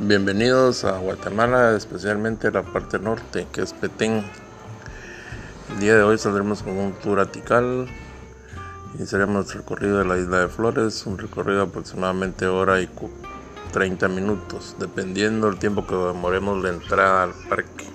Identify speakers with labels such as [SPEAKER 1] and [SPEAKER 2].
[SPEAKER 1] Bienvenidos a Guatemala, especialmente la parte norte, que es Petén. El día de hoy saldremos con un tour atical. Iniciaremos el recorrido de la isla de Flores, un recorrido de aproximadamente hora y 30 minutos, dependiendo del tiempo que demoremos la entrada al parque.